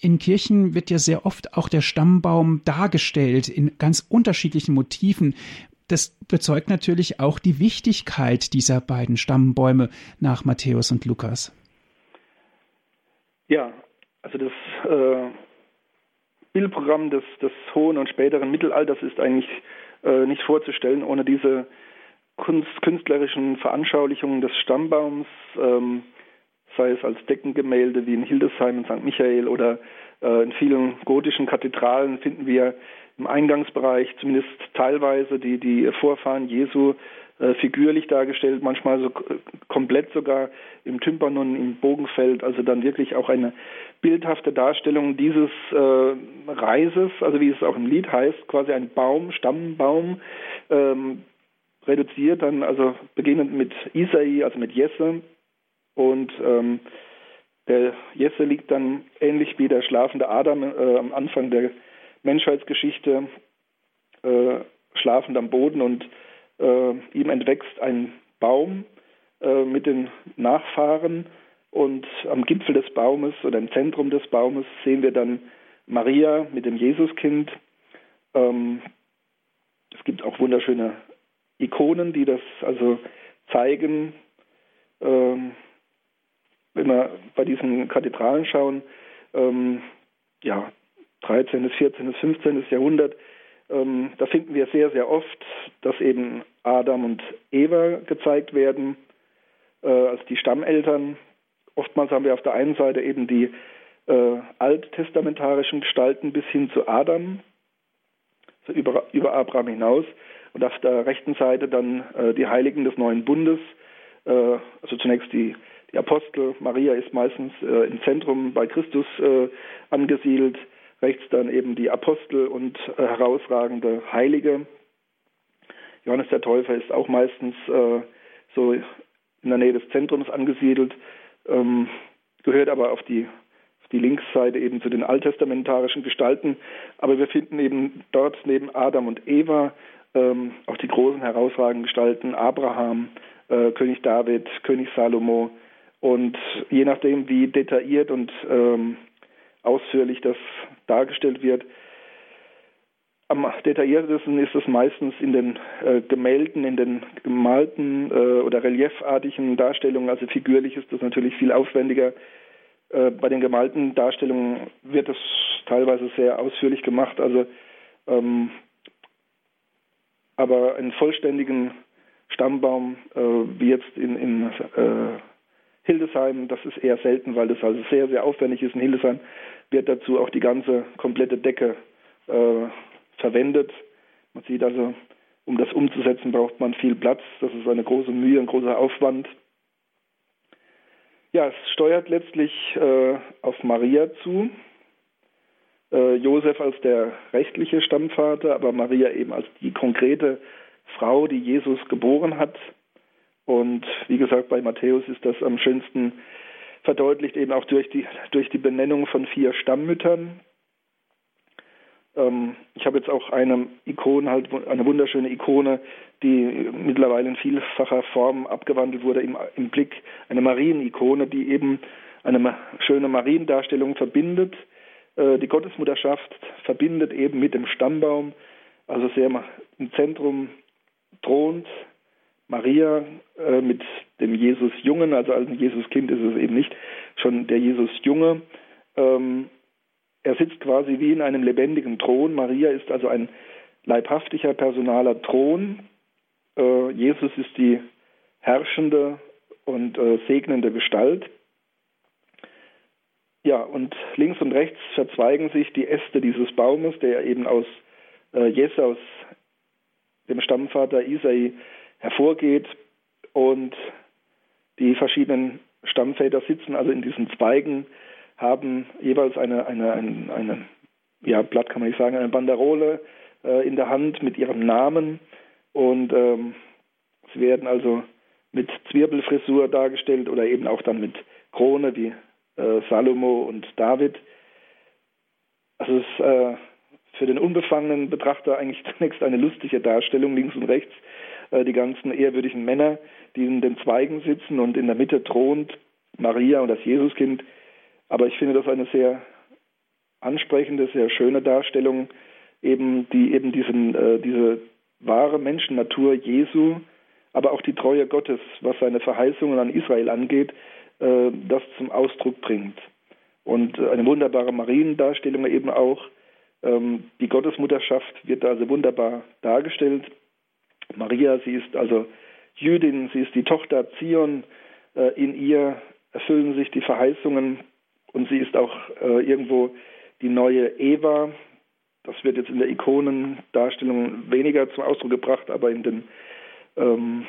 In Kirchen wird ja sehr oft auch der Stammbaum dargestellt in ganz unterschiedlichen Motiven. Das bezeugt natürlich auch die Wichtigkeit dieser beiden Stammbäume nach Matthäus und Lukas. Ja, also das äh, Bildprogramm des, des hohen und späteren Mittelalters ist eigentlich äh, nicht vorzustellen ohne diese Kunst, künstlerischen Veranschaulichungen des Stammbaums. Ähm, sei es als Deckengemälde wie in Hildesheim in St. Michael oder äh, in vielen gotischen Kathedralen finden wir im Eingangsbereich zumindest teilweise die, die Vorfahren Jesu äh, figürlich dargestellt, manchmal so komplett sogar im Tympanon, im Bogenfeld, also dann wirklich auch eine bildhafte Darstellung dieses äh, Reises, also wie es auch im Lied heißt, quasi ein Baum, Stammbaum, ähm, reduziert dann, also beginnend mit Isai, also mit Jesse. Und ähm, der Jesse liegt dann ähnlich wie der schlafende Adam äh, am Anfang der Menschheitsgeschichte äh, schlafend am Boden und äh, ihm entwächst ein Baum äh, mit den Nachfahren und am Gipfel des Baumes oder im Zentrum des Baumes sehen wir dann Maria mit dem Jesuskind. Ähm, es gibt auch wunderschöne Ikonen, die das also zeigen. Ähm, wenn wir bei diesen Kathedralen schauen, ähm, ja, 13., 14., 15. Jahrhundert, ähm, da finden wir sehr, sehr oft, dass eben Adam und Eva gezeigt werden äh, als die Stammeltern. Oftmals haben wir auf der einen Seite eben die äh, alttestamentarischen Gestalten bis hin zu Adam, so über, über Abraham hinaus, und auf der rechten Seite dann äh, die Heiligen des neuen Bundes, äh, also zunächst die die Apostel, Maria ist meistens äh, im Zentrum bei Christus äh, angesiedelt, rechts dann eben die Apostel und herausragende Heilige. Johannes der Täufer ist auch meistens äh, so in der Nähe des Zentrums angesiedelt, ähm, gehört aber auf die, auf die Linksseite eben zu den alttestamentarischen Gestalten. Aber wir finden eben dort neben Adam und Eva ähm, auch die großen herausragenden Gestalten Abraham, äh, König David, König Salomo, und je nachdem, wie detailliert und ähm, ausführlich das dargestellt wird, am detailliertesten ist es meistens in den äh, Gemälden, in den gemalten äh, oder reliefartigen Darstellungen, also figürlich ist das natürlich viel aufwendiger. Äh, bei den gemalten Darstellungen wird es teilweise sehr ausführlich gemacht, also ähm, aber einen vollständigen Stammbaum, äh, wie jetzt in, in äh, Hildesheim, das ist eher selten, weil das also sehr, sehr aufwendig ist. In Hildesheim wird dazu auch die ganze komplette Decke äh, verwendet. Man sieht also, um das umzusetzen, braucht man viel Platz. Das ist eine große Mühe, ein großer Aufwand. Ja, es steuert letztlich äh, auf Maria zu. Äh, Josef als der rechtliche Stammvater, aber Maria eben als die konkrete Frau, die Jesus geboren hat. Und wie gesagt, bei Matthäus ist das am schönsten verdeutlicht eben auch durch die, durch die Benennung von vier Stammmüttern. Ähm, ich habe jetzt auch eine Ikone, halt eine wunderschöne Ikone, die mittlerweile in vielfacher Form abgewandelt wurde im, im Blick, eine Marienikone, die eben eine schöne Mariendarstellung verbindet. Äh, die Gottesmutterschaft verbindet eben mit dem Stammbaum, also sehr im Zentrum thront Maria äh, mit dem Jesus Jungen, also als ein Jesuskind ist es eben nicht, schon der Jesus Junge. Ähm, er sitzt quasi wie in einem lebendigen Thron. Maria ist also ein leibhaftiger, personaler Thron. Äh, Jesus ist die herrschende und äh, segnende Gestalt. Ja, und links und rechts verzweigen sich die Äste dieses Baumes, der eben aus äh, Jesse, aus dem Stammvater Isai, hervorgeht und die verschiedenen Stammväter sitzen also in diesen Zweigen, haben jeweils eine, eine, eine, eine ja, Blatt kann man nicht sagen, eine Banderole äh, in der Hand mit ihrem Namen und ähm, sie werden also mit Zwirbelfrisur dargestellt oder eben auch dann mit Krone wie äh, Salomo und David. Also es ist äh, für den unbefangenen Betrachter eigentlich <laughs> zunächst eine lustige Darstellung links und rechts äh, die ganzen ehrwürdigen Männer, die in den Zweigen sitzen und in der Mitte thront Maria und das Jesuskind. Aber ich finde das eine sehr ansprechende, sehr schöne Darstellung, eben die eben diesen, äh, diese wahre Menschennatur Jesu, aber auch die Treue Gottes, was seine Verheißungen an Israel angeht, äh, das zum Ausdruck bringt. Und eine wunderbare Mariendarstellung eben auch. Ähm, die Gottesmutterschaft wird also wunderbar dargestellt. Maria, sie ist also Jüdin, sie ist die Tochter Zion, äh, in ihr äh, erfüllen sich die Verheißungen und sie ist auch äh, irgendwo die neue Eva. Das wird jetzt in der Ikonendarstellung weniger zum Ausdruck gebracht, aber in den ähm,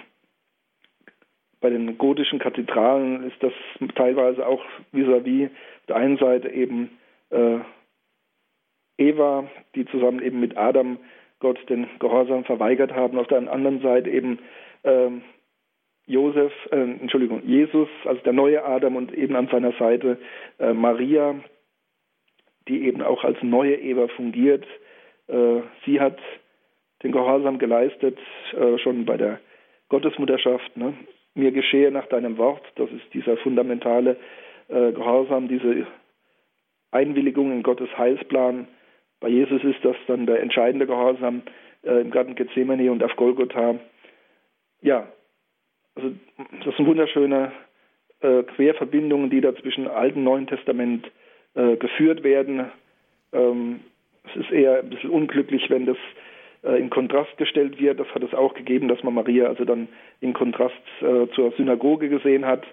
bei den gotischen Kathedralen ist das teilweise auch vis-à-vis -vis der einen Seite eben äh, Eva, die zusammen eben mit Adam Gott den Gehorsam verweigert haben, auf der anderen Seite eben äh, Josef, äh, Entschuldigung, Jesus, also der neue Adam und eben an seiner Seite äh, Maria, die eben auch als neue Eva fungiert. Äh, sie hat den Gehorsam geleistet, äh, schon bei der Gottesmutterschaft. Ne? Mir geschehe nach deinem Wort, das ist dieser fundamentale äh, Gehorsam, diese Einwilligung in Gottes Heilsplan. Bei Jesus ist das dann der entscheidende Gehorsam äh, im Garten Gethsemane und auf Golgotha. Ja, also das sind wunderschöne äh, Querverbindungen, die da zwischen Alten und Neuen Testament äh, geführt werden. Ähm, es ist eher ein bisschen unglücklich, wenn das äh, in Kontrast gestellt wird. Das hat es auch gegeben, dass man Maria also dann in Kontrast äh, zur Synagoge gesehen hat.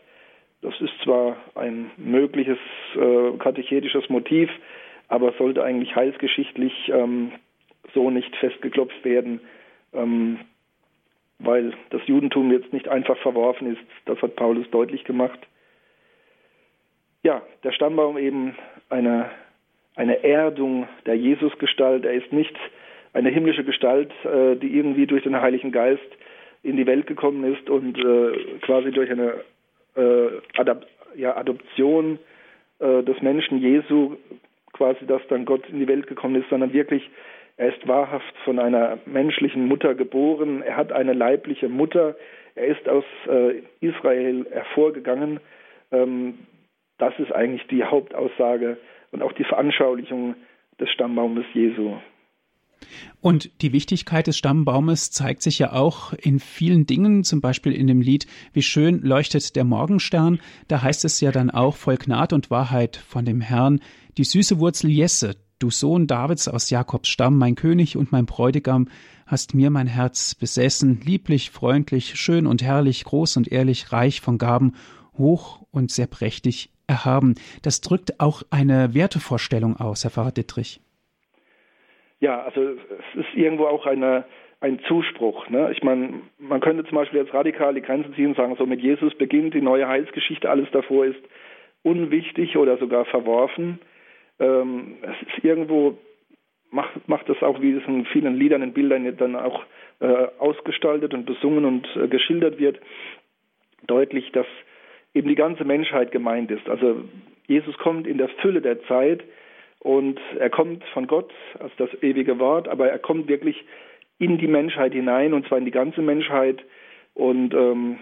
Das ist zwar ein mögliches äh, katechetisches Motiv, aber sollte eigentlich heilsgeschichtlich ähm, so nicht festgeklopft werden, ähm, weil das Judentum jetzt nicht einfach verworfen ist. Das hat Paulus deutlich gemacht. Ja, der Stammbaum eben eine, eine Erdung der Jesusgestalt. Er ist nicht eine himmlische Gestalt, äh, die irgendwie durch den Heiligen Geist in die Welt gekommen ist und äh, quasi durch eine äh, Adoption des Menschen Jesu quasi, dass dann Gott in die Welt gekommen ist, sondern wirklich, er ist wahrhaft von einer menschlichen Mutter geboren, er hat eine leibliche Mutter, er ist aus äh, Israel hervorgegangen. Ähm, das ist eigentlich die Hauptaussage und auch die Veranschaulichung des Stammbaumes Jesu. Und die Wichtigkeit des Stammbaumes zeigt sich ja auch in vielen Dingen, zum Beispiel in dem Lied Wie schön leuchtet der Morgenstern. Da heißt es ja dann auch voll Gnad und Wahrheit von dem Herrn, die süße Wurzel Jesse, du Sohn Davids aus Jakobs Stamm, mein König und mein Bräutigam, hast mir mein Herz besessen, lieblich, freundlich, schön und herrlich, groß und ehrlich, reich von Gaben, hoch und sehr prächtig erhaben. Das drückt auch eine Wertevorstellung aus, Herr Pfarrer Dittrich. Ja, also es ist irgendwo auch eine, ein Zuspruch. Ne? Ich meine, man könnte zum Beispiel jetzt radikal die Grenzen ziehen und sagen, so mit Jesus beginnt die neue Heilsgeschichte, alles davor ist unwichtig oder sogar verworfen. Ähm, es ist irgendwo, macht, macht das auch, wie es in vielen Liedern und Bildern dann auch äh, ausgestaltet und besungen und äh, geschildert wird, deutlich, dass eben die ganze Menschheit gemeint ist. Also Jesus kommt in der Fülle der Zeit, und er kommt von Gott als das ewige Wort, aber er kommt wirklich in die Menschheit hinein und zwar in die ganze Menschheit. Und ähm,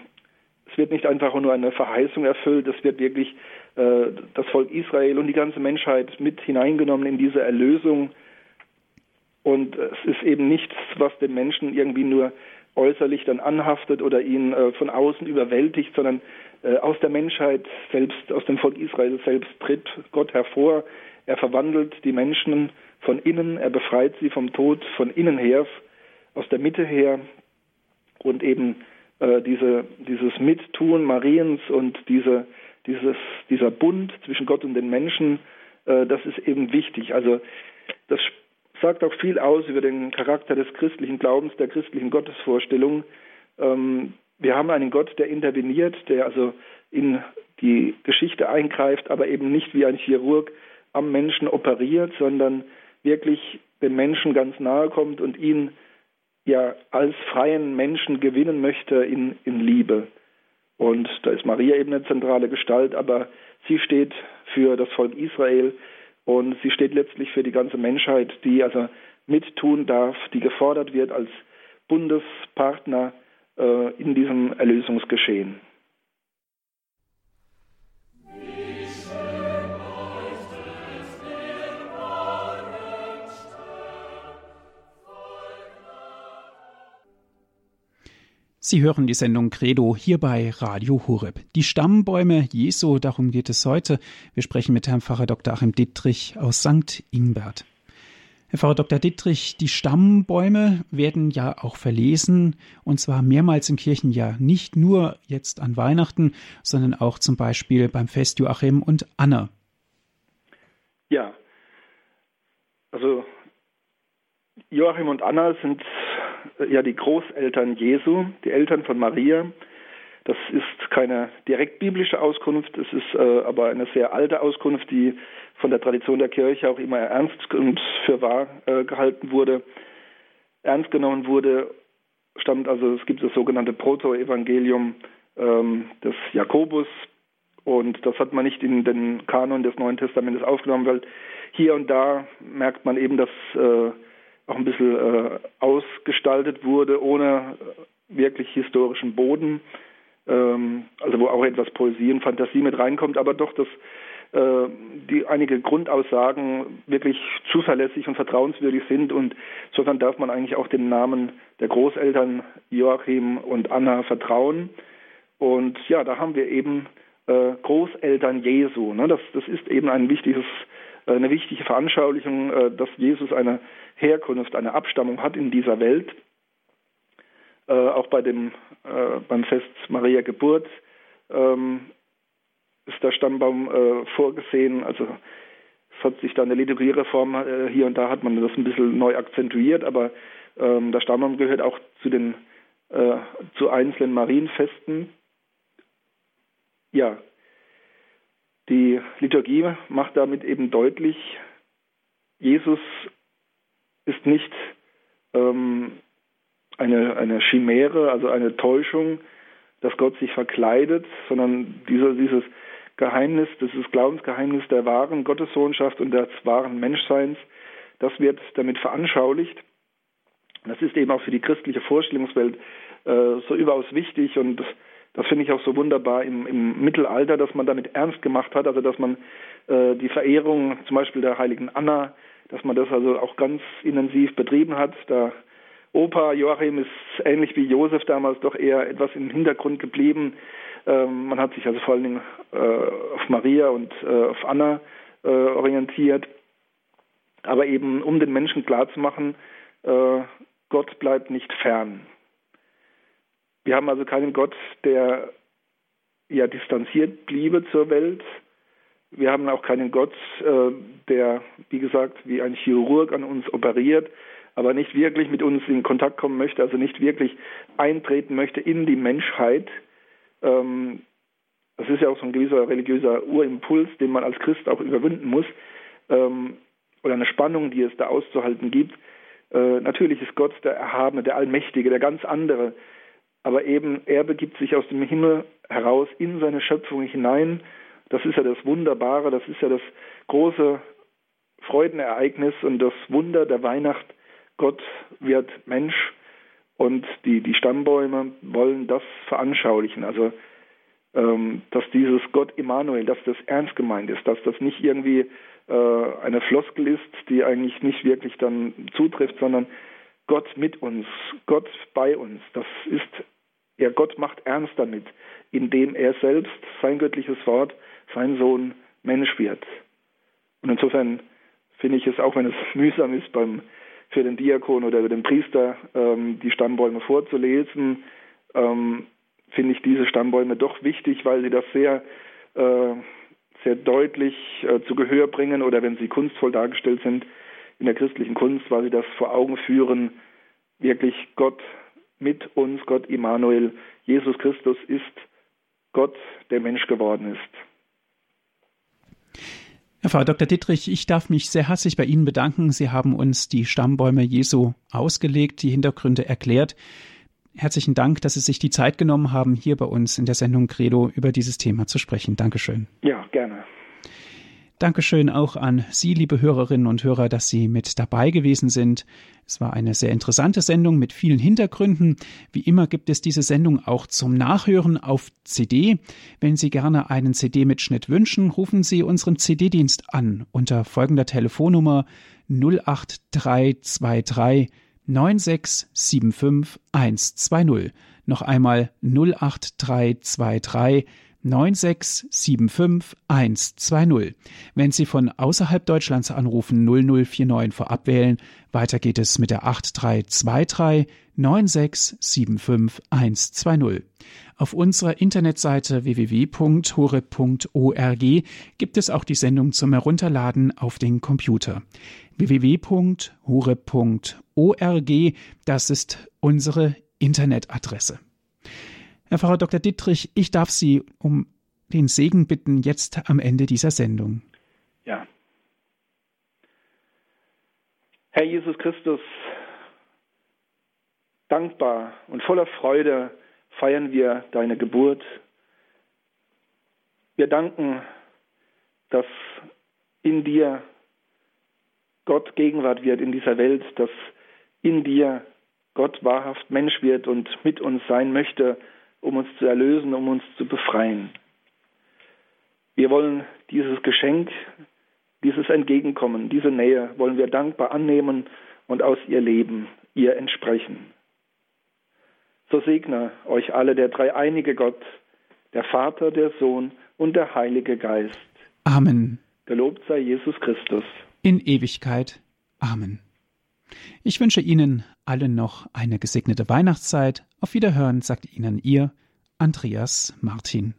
es wird nicht einfach nur eine Verheißung erfüllt, es wird wirklich äh, das Volk Israel und die ganze Menschheit mit hineingenommen in diese Erlösung. Und es ist eben nichts, was den Menschen irgendwie nur äußerlich dann anhaftet oder ihn äh, von außen überwältigt, sondern äh, aus der Menschheit selbst, aus dem Volk Israel selbst tritt Gott hervor. Er verwandelt die Menschen von innen, er befreit sie vom Tod von innen her, aus der Mitte her und eben äh, diese, dieses Mittun Mariens und diese, dieses, dieser Bund zwischen Gott und den Menschen, äh, das ist eben wichtig. Also das sagt auch viel aus über den Charakter des christlichen Glaubens, der christlichen Gottesvorstellung. Ähm, wir haben einen Gott, der interveniert, der also in die Geschichte eingreift, aber eben nicht wie ein Chirurg am Menschen operiert, sondern wirklich dem Menschen ganz nahe kommt und ihn ja als freien Menschen gewinnen möchte in, in Liebe. Und da ist Maria eben eine zentrale Gestalt, aber sie steht für das Volk Israel und sie steht letztlich für die ganze Menschheit, die also mittun darf, die gefordert wird als Bundespartner äh, in diesem Erlösungsgeschehen. Sie hören die Sendung Credo hier bei Radio Horeb. Die Stammbäume Jesu, darum geht es heute. Wir sprechen mit Herrn Pfarrer Dr. Achim Dittrich aus St. Ingbert. Herr Frau Dr. Dittrich, die Stammbäume werden ja auch verlesen und zwar mehrmals im Kirchenjahr. Nicht nur jetzt an Weihnachten, sondern auch zum Beispiel beim Fest Joachim und Anna. Ja, also Joachim und Anna sind ja die Großeltern Jesu, die Eltern von Maria. Das ist keine direkt biblische Auskunft, es ist äh, aber eine sehr alte Auskunft, die von der Tradition der Kirche auch immer ernst und für wahr äh, gehalten wurde, ernst genommen wurde, stammt also, es gibt das sogenannte Proto-Evangelium ähm, des Jakobus und das hat man nicht in den Kanon des Neuen Testamentes aufgenommen, weil hier und da merkt man eben, dass äh, auch ein bisschen äh, ausgestaltet wurde, ohne wirklich historischen Boden, ähm, also wo auch etwas Poesie und Fantasie mit reinkommt, aber doch das äh, die einige Grundaussagen wirklich zuverlässig und vertrauenswürdig sind und insofern darf man eigentlich auch dem Namen der Großeltern Joachim und Anna vertrauen. Und ja, da haben wir eben äh, Großeltern Jesu. Ne? Das, das ist eben ein wichtiges, eine wichtige Veranschaulichung, äh, dass Jesus eine Herkunft, eine Abstammung hat in dieser Welt. Äh, auch bei dem, äh, beim Fest Maria Geburt ähm, ist der Stammbaum äh, vorgesehen. Also es hat sich da eine Liturgiereform äh, hier und da hat man das ein bisschen neu akzentuiert, aber ähm, der Stammbaum gehört auch zu den äh, zu einzelnen Marienfesten. Ja, die Liturgie macht damit eben deutlich, Jesus ist nicht ähm, eine, eine Chimäre, also eine Täuschung, dass Gott sich verkleidet, sondern dieser, dieses Geheimnis, dieses Glaubensgeheimnis der wahren Gottessohnschaft und des wahren Menschseins, das wird damit veranschaulicht. Das ist eben auch für die christliche Vorstellungswelt äh, so überaus wichtig und das finde ich auch so wunderbar im, im, Mittelalter, dass man damit ernst gemacht hat, also dass man äh, die Verehrung zum Beispiel der heiligen Anna, dass man das also auch ganz intensiv betrieben hat. Da Opa Joachim ist ähnlich wie Josef damals doch eher etwas im Hintergrund geblieben. Ähm, man hat sich also vor allen Dingen äh, auf Maria und äh, auf Anna äh, orientiert. Aber eben um den Menschen klarzumachen, äh, Gott bleibt nicht fern. Wir haben also keinen Gott, der ja distanziert bliebe zur Welt. Wir haben auch keinen Gott, äh, der, wie gesagt, wie ein Chirurg an uns operiert, aber nicht wirklich mit uns in Kontakt kommen möchte, also nicht wirklich eintreten möchte in die Menschheit. Ähm, das ist ja auch so ein gewisser religiöser Urimpuls, den man als Christ auch überwinden muss, ähm, oder eine Spannung, die es da auszuhalten gibt. Äh, natürlich ist Gott der Erhabene, der Allmächtige, der ganz andere, aber eben er begibt sich aus dem Himmel heraus in seine Schöpfung hinein. Das ist ja das Wunderbare, das ist ja das große Freudenereignis und das Wunder der Weihnacht. Gott wird Mensch und die, die Stammbäume wollen das veranschaulichen. Also, ähm, dass dieses Gott Immanuel, dass das ernst gemeint ist, dass das nicht irgendwie äh, eine Floskel ist, die eigentlich nicht wirklich dann zutrifft, sondern Gott mit uns, Gott bei uns. Das ist ja, Gott macht ernst damit, indem er selbst, sein göttliches Wort, sein Sohn Mensch wird. Und insofern finde ich es, auch wenn es <laughs> mühsam ist, beim, für den Diakon oder den Priester ähm, die Stammbäume vorzulesen, ähm, finde ich diese Stammbäume doch wichtig, weil sie das sehr, äh, sehr deutlich äh, zu Gehör bringen oder wenn sie kunstvoll dargestellt sind in der christlichen Kunst, weil sie das vor Augen führen, wirklich Gott mit uns, Gott Immanuel. Jesus Christus ist Gott, der Mensch geworden ist. Herr Frau Dr. Dittrich, ich darf mich sehr herzlich bei Ihnen bedanken. Sie haben uns die Stammbäume Jesu ausgelegt, die Hintergründe erklärt. Herzlichen Dank, dass Sie sich die Zeit genommen haben, hier bei uns in der Sendung Credo über dieses Thema zu sprechen. Dankeschön. Ja, gerne. Dankeschön auch an Sie, liebe Hörerinnen und Hörer, dass Sie mit dabei gewesen sind. Es war eine sehr interessante Sendung mit vielen Hintergründen. Wie immer gibt es diese Sendung auch zum Nachhören auf CD. Wenn Sie gerne einen CD-Mitschnitt wünschen, rufen Sie unseren CD-Dienst an unter folgender Telefonnummer 08323 9675120. Noch einmal 08323 9675120. Wenn Sie von außerhalb Deutschlands anrufen 0049 vorab wählen. Weiter geht es mit der 8323 9675120. Auf unserer Internetseite www.hore.org gibt es auch die Sendung zum Herunterladen auf den Computer. www.hore.org, das ist unsere Internetadresse. Herr Pfarrer Dr. Dittrich, ich darf Sie um den Segen bitten, jetzt am Ende dieser Sendung. Ja. Herr Jesus Christus, dankbar und voller Freude feiern wir deine Geburt. Wir danken, dass in dir Gott Gegenwart wird in dieser Welt, dass in dir Gott wahrhaft Mensch wird und mit uns sein möchte, um uns zu erlösen, um uns zu befreien. Wir wollen dieses Geschenk, dieses Entgegenkommen, diese Nähe wollen wir dankbar annehmen und aus ihr leben, ihr entsprechen. So segne euch alle der dreieinige Gott, der Vater, der Sohn und der Heilige Geist. Amen. Gelobt sei Jesus Christus. In Ewigkeit. Amen. Ich wünsche Ihnen allen noch eine gesegnete Weihnachtszeit. Auf Wiederhören sagt Ihnen Ihr Andreas Martin.